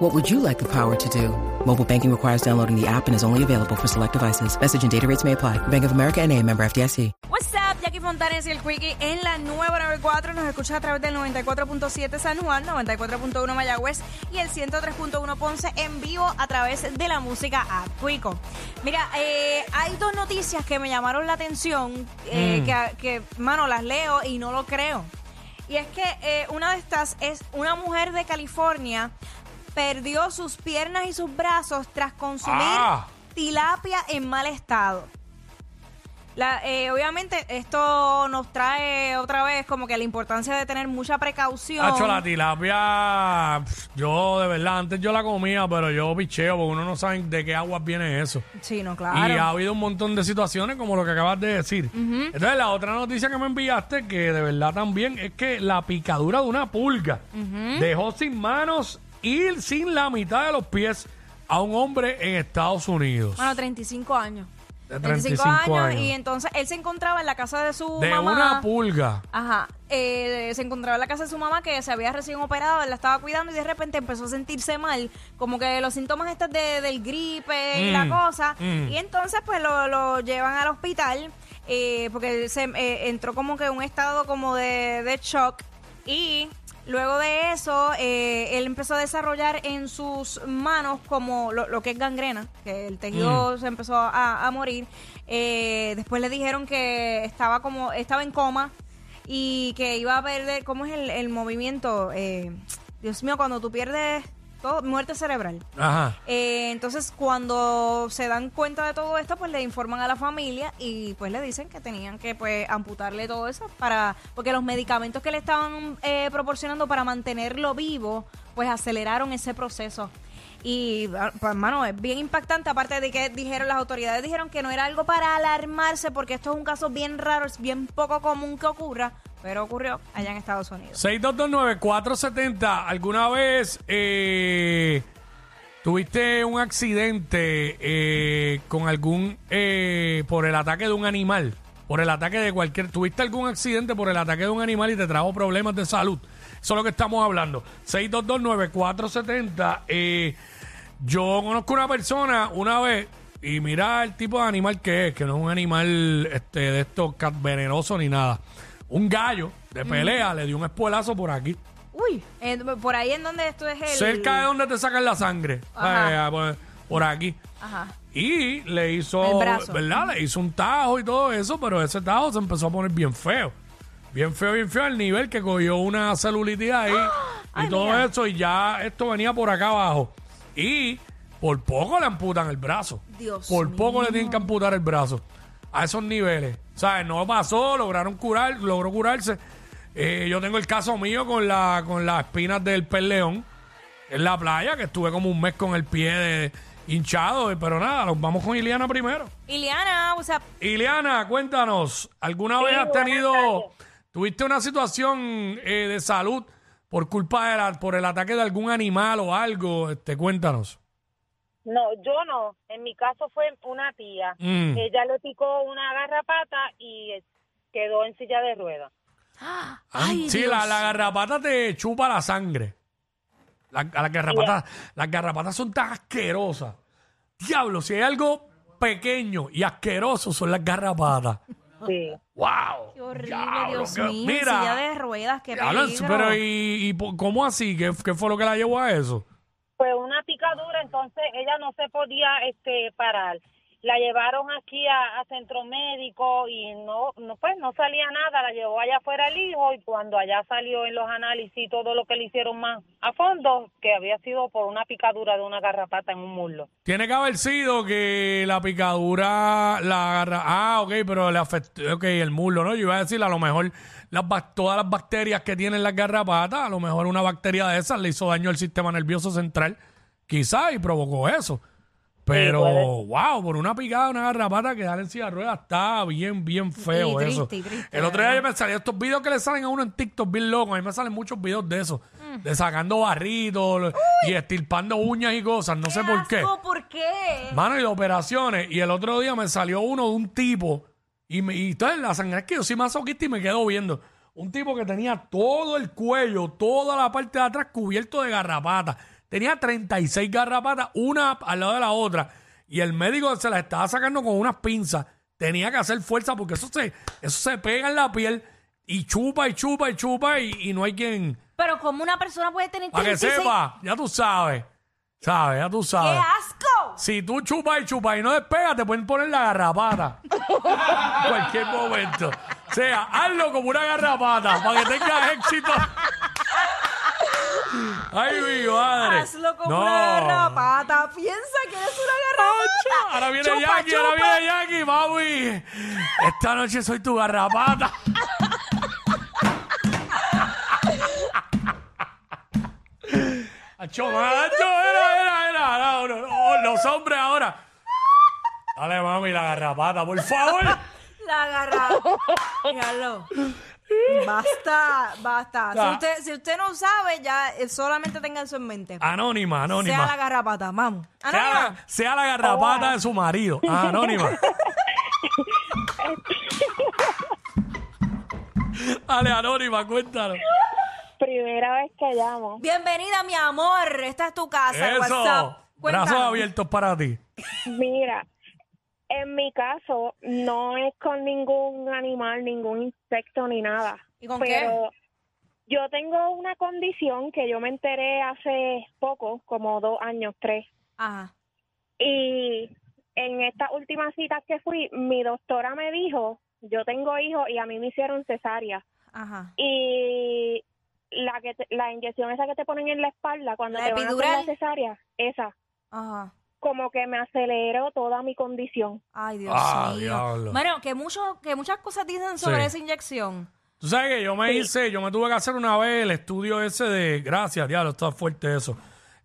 What would you like the power to do? Mobile banking requires downloading the app and is only available for select devices. Message and data rates may apply. Bank of America and a member FDIC. What's up, Jackie Fontanes y el Quickie en la nueva 94. Nos escuchas a través del 94.7 San Juan, 94.1 Mayagüez y el 103.1 Ponce en vivo a través de la música a Quico. Mira, eh, hay dos noticias que me llamaron la atención, eh, que, que, mano, las leo y no lo creo. Y es que eh, una de estas es una mujer de California perdió sus piernas y sus brazos tras consumir Ah. tilapia en mal estado. La- eh, obviamente esto nos trae otra vez como que la importancia de tener mucha precaución. Hacho, la tilapia, pf, yo de verdad, antes yo la comía, pero yo picheo, porque uno no sabe de qué aguas viene eso. Sí, no, Y claro. ha habido un montón de situaciones como lo que acabas de decir. Entonces, la otra noticia que me enviaste, que de verdad también, es que la picadura de una pulga dejó sin manos y sin la mitad de los pies a un hombre en Estados Unidos. Bueno, 35 años. De 35 años. y entonces él se encontraba en la casa de su de mamá. una pulga. Ajá. Eh, se encontraba en la casa de su mamá que se había recién operado, él la estaba cuidando y de repente empezó a sentirse mal, como que los síntomas estos de, del gripe y la Mm, cosa. mm. Y entonces pues lo, lo llevan al hospital eh, porque se eh, entró como que en un estado como de, de shock y luego de eso eh, él empezó a desarrollar en sus manos como lo, lo que es gangrena, que el tejido se empezó a, a morir. Eh, después le dijeron que estaba como estaba en coma y que iba a perder, ¿cómo es el, el movimiento? Eh, Dios mío, cuando tú pierdes todo, muerte cerebral. Ajá. Eh, entonces, cuando se dan cuenta de todo esto, pues le informan a la familia y pues le dicen que tenían que pues amputarle todo eso para porque los medicamentos que le estaban eh, proporcionando para mantenerlo vivo, pues aceleraron ese proceso. Y, ah, pues, hermano, es bien impactante, aparte de que dijeron las autoridades, dijeron que no era algo para alarmarse, porque esto es un caso bien raro, es bien poco común que ocurra, pero ocurrió allá en Estados Unidos. 6229-470. ¿Alguna vez eh, tuviste un accidente eh, con algún. eh, por el ataque de un animal? Por el ataque de cualquier. ¿Tuviste algún accidente por el ataque de un animal y te trajo problemas de salud? Eso es lo que estamos hablando. 6229-470. Eh, yo conozco una persona una vez. Y mira el tipo de animal que es, que no es un animal este, de estos cat- ni nada. Un gallo de pelea le dio un espuelazo por aquí. Uy, eh, por ahí en donde esto es el... Cerca de donde te sacan la sangre. Ajá. Eh, por, por aquí. Ajá. Y le hizo, El brazo. ¿verdad? Le hizo un tajo y todo eso, pero ese tajo se empezó a poner bien feo. Bien feo, bien feo, al nivel que cogió una celulitis ahí y todo eso, y ya esto venía por acá abajo. Y por poco le amputan el brazo. Dios Por poco le tienen que amputar el brazo. A esos niveles. ¿Sabes? No pasó, lograron curar, logró curarse. Eh, yo tengo el caso mío con, la, con las espinas del pez león en la playa, que estuve como un mes con el pie de- hinchado, pero nada, nos vamos con Iliana primero. Iliana, o sea, Iliana, cuéntanos, ¿alguna vez has tenido, tardes. tuviste una situación eh, de salud por culpa de la, por el ataque de algún animal o algo? Este, cuéntanos. No, yo no. En mi caso fue una tía. Mm. Ella le picó una garrapata y quedó en silla de ruedas. ay, sí, Dios. la, la garrapata te chupa la sangre. La- a las garrapatas, las garrapatas son tan asquerosas. Diablo, si hay algo pequeño y asqueroso son las garrapatas. Sí. ¡Wow! Qué horrible, Diablo, Dios qué- mío, mira, silla de ruedas, qué peligro. pero ¿y, y cómo así? ¿Qué, ¿Qué fue lo que la llevó a eso? Fue una picadura, entonces ella no se podía este parar. La llevaron aquí a, centro médico y no, no pues no salía nada, la llevó allá afuera el hijo y cuando allá salió en los análisis todo lo que le hicieron más a fondo, que había sido por una picadura de una garrapata en un muslo. Tiene que haber sido que la picadura la agarra. Ah, ok, pero le afectó. Ok, el muslo, ¿no? Yo iba a decir, a lo mejor las, todas las bacterias que tienen las garrapatas, a lo mejor una bacteria de esas le hizo daño al sistema nervioso central, quizá, y provocó eso. Pero, wow, por una picada, una garrapata que en silla de ruedas está bien, bien feo Y eso. triste, y triste, el otro día me salía estos videos que le salen a uno en TikTok bien locos. A mí me salen muchos videos de eso. Mm. De sacando barritos y estirpando uñas y cosas. No sé por qué. asco, ¿Por qué? Mano, y de operaciones. Y el otro día me salió uno de un tipo. Y, me, y entonces la sangre es que yo soy masoquista y me quedo viendo. Un tipo que tenía todo el cuello, toda la parte de atrás cubierto de garrapatas. Tenía 36 garrapatas, una al lado de la otra. Y el médico se las estaba sacando con unas pinzas. Tenía que hacer fuerza porque eso se, eso se pega en la piel y chupa y chupa y chupa y, y no hay quien... Pero como una persona puede tener Para que 36 sepa, ya tú sabes. ¿Sabes? Ya tú ¡Qué sabes. asco! Si tú chupas y chupas y no despegas, te pueden poner la garrapata. en cualquier momento. O sea, hazlo como una garrapata para que tengas éxito. Ay, mi madre. Hazlo como No. una garrapata. Piensa que eres una garrapata. Ahora viene Chupa, Jackie, ahora chupa. viene Jackie, mami. Esta noche soy tu garrapata. Acho, macho, era, era, era. No, no, no, los hombres ahora. Dale, mami, la garrapata, por favor. La garrapata. Míralo. Basta, basta. Si usted, si usted no sabe, ya eh, solamente tenga eso en mente. Anónima, Sea la anónima. garrapata, vamos. Sea Anónima. la, sea la garrapata de su marido. Ah, anónima. Dale, anónima, cuéntanos. Primera vez que llamo. Bienvenida, mi amor. Esta es tu casa. el Eso. WhatsApp. Brazos abiertos para ti. Mira, en mi caso no es con ningún animal, ningún insecto ni nada. ¿Y con pero yo tengo una condición que yo me enteré hace poco, como dos años, tres. Ajá. Y en estas últimas citas que fui, mi doctora me dijo, yo tengo hijos y a mí me hicieron cesárea. Ajá. Y la que te- la inyección esa que te ponen en la espalda cuando ¿La te van a hacer epidural? la cesárea, esa, Ajá. Como que me aceleró toda mi condición. Ay, Dios Ah, mío. diablo. Bueno, que, mucho, que muchas cosas dicen sobre Sí. esa inyección. Tú sabes que yo me hice, yo me tuve que hacer una vez el estudio ese de, gracias, diablo, está fuerte eso.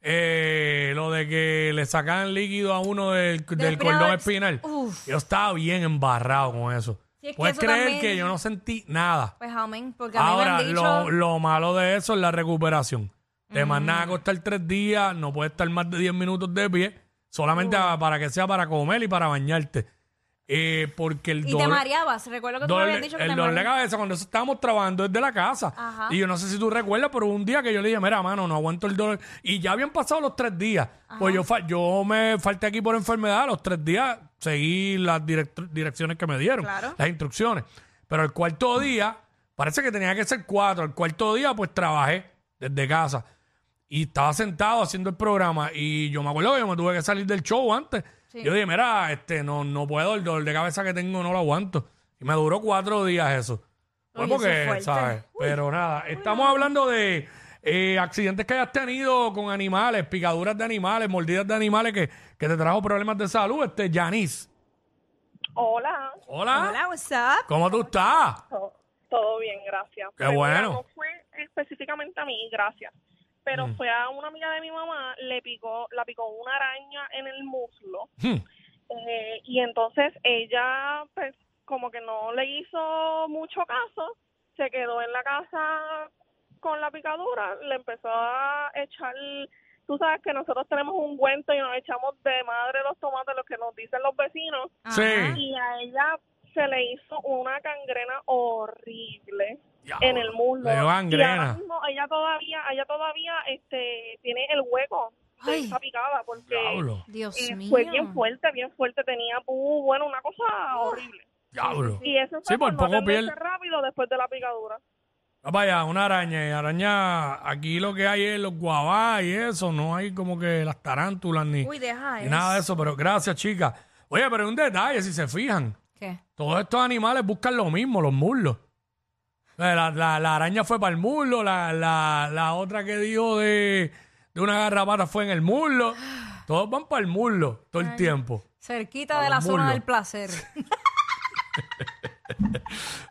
Eh, lo de que le sacan líquido a uno del, del espinal. cordón espinal. Uf. Yo estaba bien embarrado con eso. Sí, es que Puedes eso creer también- que yo no sentí nada. Pues amén, porque a mí Ahora, me han dicho... lo, lo malo de eso es la recuperación. Te mandan a acostar tres días, no puedes estar más de 10 minutos de pie, solamente a- para que sea para comer y para bañarte. Eh, porque el y te dolor- mareabas. Recuerdo que tú me dolor- habías dicho que el te dolor de mareabas. cabeza cuando eso estábamos trabajando desde la casa. Ajá. Y yo no sé si tú recuerdas, pero hubo un día que yo le dije, mira, mano, no aguanto el dolor. Y ya habían pasado los tres días. Pues yo, fa- yo me falté aquí por enfermedad. Los tres días seguí las direct- direcciones que me dieron, Claro. las instrucciones. Pero el cuarto día, parece que tenía que ser cuatro. El cuarto día, pues trabajé desde casa. Y estaba sentado haciendo el programa. Y yo me acuerdo que yo me tuve que salir del show antes. Sí. Yo dije, mira, este, no, no puedo, el dolor de cabeza que tengo no lo aguanto. Y me duró cuatro días eso. Pues Oye, eso es porque. ¿sabes? Pero nada, estamos hablando de eh, accidentes que hayas tenido con animales, picaduras de animales, mordidas de animales que, que te trajo problemas de salud. Este, Yanis. Hola, Hola. Hola, what's up? ¿Cómo tú estás? todo, todo bien, gracias. Qué Pues bueno. no fue específicamente a mí, gracias. Pero fue a una amiga de mi mamá, le picó, la picó una araña en el muslo. Hmm. Eh, y entonces ella, pues, como que no le hizo mucho caso, se quedó en la casa con la picadura, le empezó a echar, tú sabes que nosotros tenemos un cuento y nos echamos de madre los tomates, los que nos dicen los vecinos, Sí. Y a ella se le hizo una gangrena horrible en el muslo. le dio Y ahora mismo ella todavía, ella todavía este, tiene el hueco de Ay. esa picada porque Diablo, Dios eh, mío. fue bien fuerte, bien fuerte, tenía bueno, una cosa horrible. diablo. Y eso Sí, fue por por, poco no piel. rápido después de la picadura. Ah, Vaya, una araña. Y araña, aquí lo que hay es los guabás y eso. No hay como que las tarántulas ni, Uy, deja ni eso. nada de eso. Pero gracias, chicas. Oye, pero un detalle, si se fijan. ¿Qué? Todos estos animales buscan lo mismo, los muslos. La, la- la araña fue para el muslo, la, la- la otra que dijo de, de una garrapata fue en el muslo. Todos van para el muslo todo el tiempo. Cerquita de la zona del placer.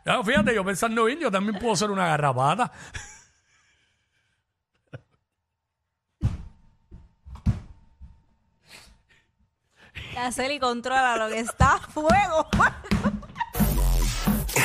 Ya, fíjate, yo pensando bien, yo también puedo ser una garrapata. La Celi controla lo que está a fuego.